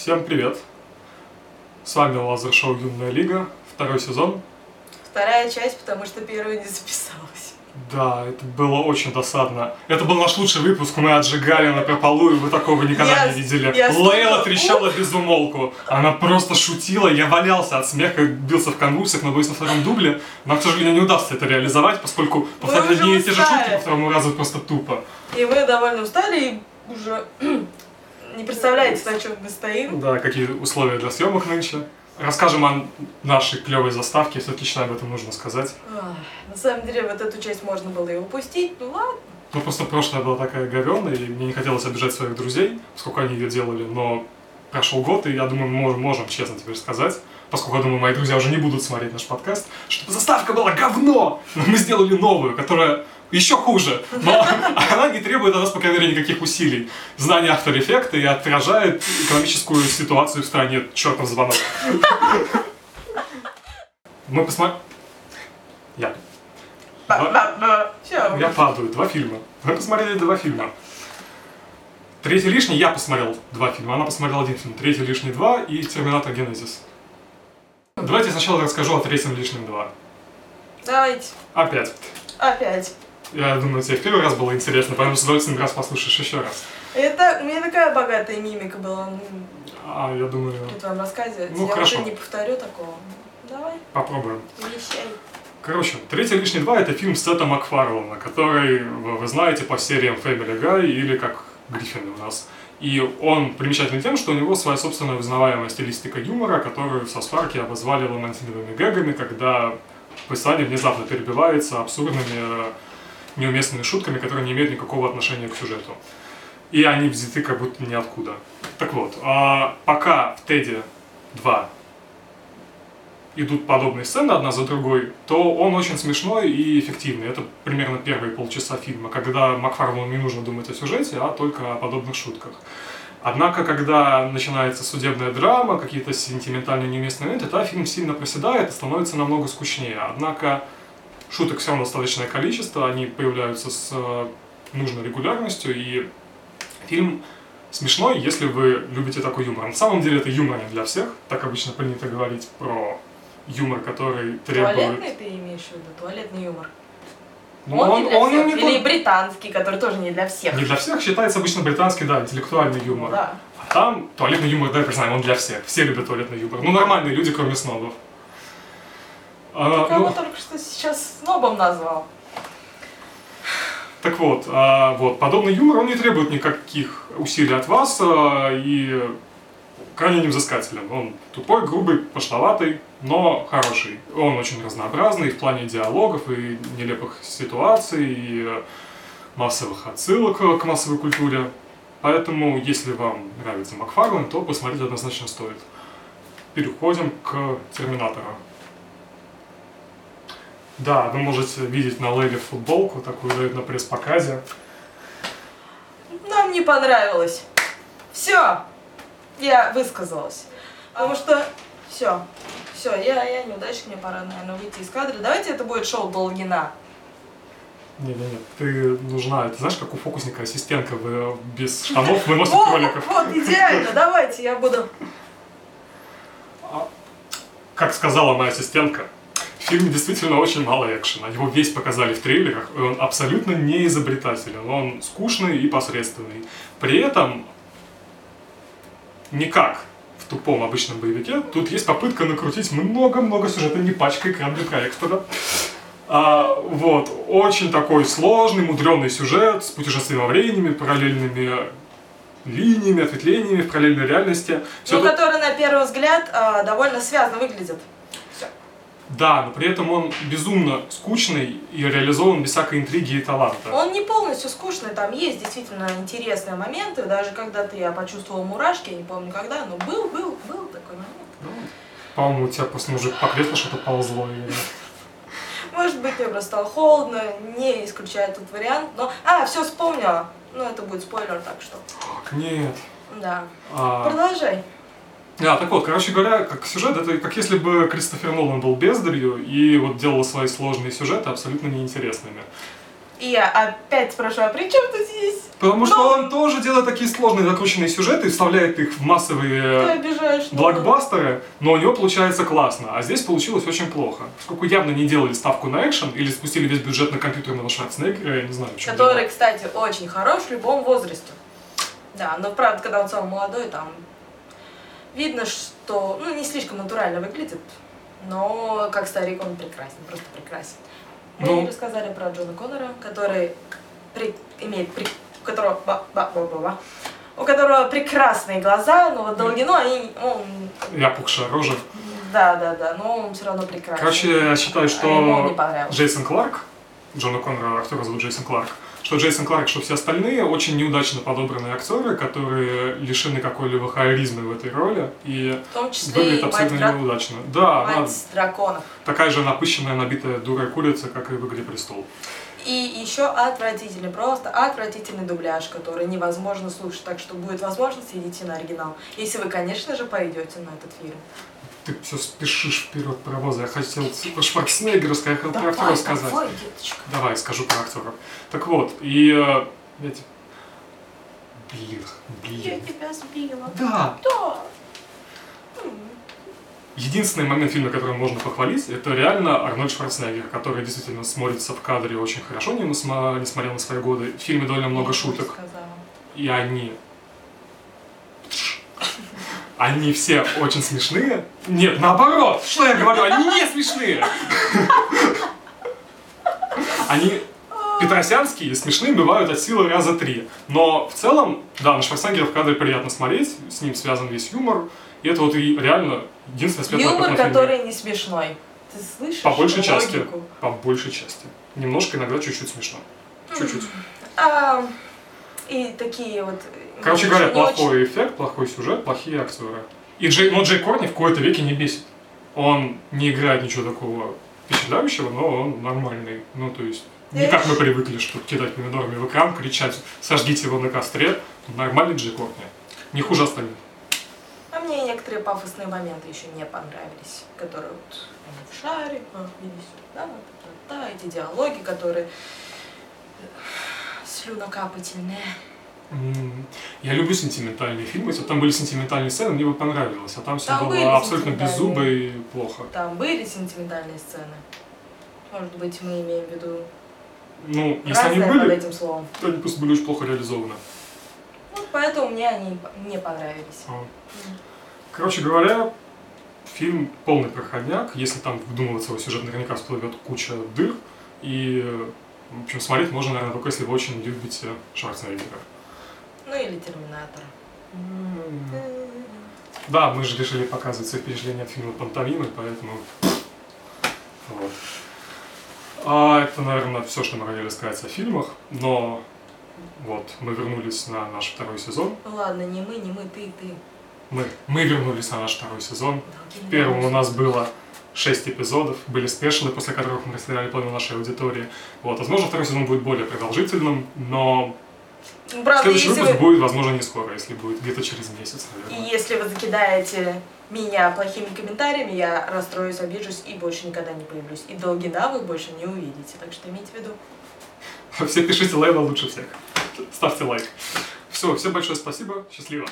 Всем привет! С вами Лазер Шоу Юная Лига, второй сезон. Вторая часть, потому что первая не записалась. Да, это было очень досадно. Это был наш лучший выпуск, мы отжигали на полу, и вы такого никогда Я- не видели. я Лейла трещала без умолку. Она просто шутила, я валялся от смеха, бился в конвульсиях, но боюсь на втором дубле. Нам, к сожалению, не удастся это реализовать, поскольку повторять одни и те же шутки по второму разу просто тупо. И мы довольно устали и уже не представляете, на чем мы стоим. Да, какие условия для съемок нынче. Расскажем о нашей клевой заставке, все отлично об этом нужно сказать. Ах, На самом деле, вот эту часть можно было и упустить, ну ладно. Ну, просто прошлая была такая говёная, и мне не хотелось обижать своих друзей, поскольку они ее делали, но прошел год, и я думаю, мы можем, можем честно теперь сказать, поскольку, я думаю, мои друзья уже не будут смотреть наш подкаст, что заставка была говно, но мы сделали новую, которая еще хуже, но она не требует от нас, по крайней мере, никаких усилий. Знание After Effects и отражает экономическую ситуацию в стране. Чертов звонок. Мы посмотрим... Я. Я падаю. Два фильма. Мы посмотрели два фильма. Третий лишний я посмотрел два фильма. Она посмотрела один фильм. Третий лишний два и Терминатор Генезис. Давайте сначала расскажу о третьем лишнем два. Давайте. Опять. Опять. Я думаю, тебе в первый раз было интересно, поэтому с удовольствием раз послушаешь еще раз. Это, у меня такая богатая мимика была ну, А, я думаю, при твоем рассказе. Ну, Я хорошо. уже не повторю такого. Давай, попробуем. вещай. Короче, «Третий лишний два» — это фильм Сета Макфарлана, который вы, вы знаете по сериям Family Guy или как Гриффины у нас. И он примечателен тем, что у него своя собственная узнаваемая стилистика юмора, которую в Саспарке обозвали ламантиновыми гэгами, когда писание внезапно перебивается абсурдными, э, неуместными шутками, которые не имеют никакого отношения к сюжету. И они взяты как будто ниоткуда. Так вот, а пока в Теди 2 идут подобные сцены одна за другой, то он очень смешной и эффективный. Это примерно первые полчаса фильма, когда Макфарлону не нужно думать о сюжете, а только о подобных шутках. Однако, когда начинается судебная драма, какие-то сентиментальные неуместные моменты, тогда фильм сильно проседает и становится намного скучнее. Однако шуток все равно достаточное количество, они появляются с э, нужной регулярностью, и фильм смешной, если вы любите такой юмор. На самом деле это юмор не для всех, так обычно принято говорить про юмор, который требует... Туалетный ты имеешь в виду? Туалетный юмор. Ну, он, не для всех. не Или тот- британский, который тоже не для всех. не для всех считается обычно британский, да, интеллектуальный юмор. Да. А там туалетный юмор, да, признаем, он для всех. Все любят туалетный юмор. Ну, нормальные люди, кроме снобов. А, Кого ну, только что сейчас снобом назвал. так вот, а, вот, подобный юмор, он не требует никаких усилий от вас а, и крайне невзыскателен. Он тупой, грубый, пошловатый, но хороший. Он очень разнообразный в плане диалогов и нелепых ситуаций, и массовых отсылок к массовой культуре. Поэтому, если вам нравится Макфарлен, то посмотреть однозначно стоит. Переходим к Терминатору. Да, вы можете видеть на Лейле футболку, такую дают на пресс-показе. Нам не понравилось. Все. Я высказалась. Потому что все. Все, я, я неудачник, мне пора, наверное, выйти из кадра. Давайте это будет шоу Долгина. Не-не-не, ты нужна, ты знаешь, как у фокусника ассистентка вы, без штанов выносит Вот, кроликов. вот, идеально. Давайте, я буду... Как сказала моя ассистентка, фильме действительно очень мало экшена. Его весь показали в трейлерах, и он абсолютно не изобретателен. Он скучный и посредственный. При этом никак в тупом обычном боевике. Тут есть попытка накрутить много-много сюжета, не пачкой экран для проектора. А, вот, очень такой сложный, мудренный сюжет с путешествием во времени, параллельными линиями, ответвлениями в параллельной реальности. Всё Ну, это- который на первый взгляд а, довольно связно выглядит. Да, но при этом он безумно скучный и реализован без всякой интриги и таланта. Он не полностью скучный, там есть действительно интересные моменты. Даже когда-то я почувствовала мурашки, я не помню когда, но был, был, был такой момент. Ну, По-моему, у тебя просто уже по креслу что-то ползло. или- Может быть, мне просто стало холодно, не исключаю этот вариант, но... А, все вспомнила. Ну, это будет спойлер, так что... Нет. Да. А, Продолжай. А, так вот, короче говоря, как сюжет, это как если бы Кристофер Нолан был бездарью и вот делал свои сложные сюжеты абсолютно неинтересными. И я опять спрашиваю, а при чем ты здесь? Потому что Ну. он тоже делает такие сложные закрученные сюжеты и вставляет их в массовые обижаешь. ну. блокбастеры, но у него получается классно, а здесь получилось очень плохо. Поскольку явно не делали ставку на экшен или спустили весь бюджет на компьютерного Шварценеггера, я не знаю, в чем Который, дело. кстати, очень хорош в любом возрасте. Да, но правда, когда он самый молодой, там видно, что, ну, не слишком натурально выглядит, но как старик он прекрасен, просто прекрасен. Мы Ну. рассказали про Джона Коннора, который при- имеет, при- у которого, ба- ба- ба- ба- ба, у которого прекрасные глаза, но вот Долгино, они, он, Я пухшая рожа. да, да, да, но он все равно прекрасен. Короче, я считаю, А что понравился. Джейсон Кларк, Джона Коннора актера зовут Джейсон Кларк, что Джейсон Кларк, что все остальные очень неудачно подобранные актеры, которые лишены какой-либо харизмы в этой роли и В том числе выглядят мать, абсолютно дра- неудачно. Да, она мать драконов. такая же напыщенная, набитая дурой курица, как и в «Игре престол». И еще отвратительный, просто отвратительный дубляж, который невозможно слушать. Так что будет возможность, идите на оригинал. Если вы, конечно же, пойдете на этот фильм. Ты все спешишь вперед паровоза. Я хотел про Шварценеггера сказать, хотел про актера сказать. давай, деточка. Давай, скажу про актеров. Так вот, и... э, я те- Блин, Я блин. тебя сбила. Да, Да. Единственный момент фильма, который можно похвалить, это реально Арнольд Шварценеггер, который действительно смотрится в кадре очень хорошо, несмотря на свои годы. В фильме довольно много Я шуток. И они... Они все очень смешные. Нет, наоборот, что я говорю, они не смешные. Они петросянские смешные бывают от силы раза три. Но в целом, да, на Шварценеггера в кадре приятно смотреть, с ним связан весь юмор. И это вот и реально единственное светлое Юмор, который не смешной. Ты слышишь По большей части. логику? По большей части. Немножко иногда чуть-чуть смешно. Чуть-чуть. И такие вот... Короче говоря, не очень- плохой эффект, плохой сюжет, плохие актеры. И Джей, но Джей Корни в какой-то веке не бесит. Он не играет ничего такого впечатляющего, но он нормальный. Ну, то есть, не как мы привыкли, что кидать помидорами в экран, кричать «сожгите его на костре». Нормальный Джей Корни. Не хуже остальных. А мне некоторые пафосные моменты еще не понравились, которые вот они в шаре, а, иди сюда, та, эти диалоги, которые слюнокапательные. М, Я люблю сентиментальные фильмы. Если там были сентиментальные сцены, мне бы понравилось. А там все Там было абсолютно беззубо и плохо. Там были сентиментальные сцены. Может быть, мы имеем в виду Ну, если они были, этим словом. то они просто были очень плохо реализованы. Вот поэтому мне они не понравились. А. Короче говоря, фильм полный проходняк. Если там вдумываться его сюжет, наверняка всплывет куча дыр. И, в общем, смотреть можно, наверное, только если вы очень любите Шварценеггера. Ну или Терминатор. Да, мы же решили показывать свои впечатления от фильма «Пантомимы», поэтому... Вот. А это, наверное, все, что мы хотели сказать о фильмах, но вот, мы вернулись на наш второй сезон. Ладно, не мы, не мы, ты и ты. Мы, мы вернулись на наш второй сезон. Долгий В первом у нас было 6 эпизодов, были спешлы, после которых мы расстреляли половину нашей аудитории. Вот, возможно, второй сезон будет более продолжительным, но Правда, следующий если выпуск вы... будет, возможно, не скоро, если будет где-то через месяц, И наверное. если вы закидаете меня плохими комментариями, я расстроюсь, обижусь и больше никогда не появлюсь. И Долгина вы больше не увидите. Так что имейте в виду. Все пишите Лейла лучше всех. Ставьте лайк. Все, всем большое спасибо, счастливо.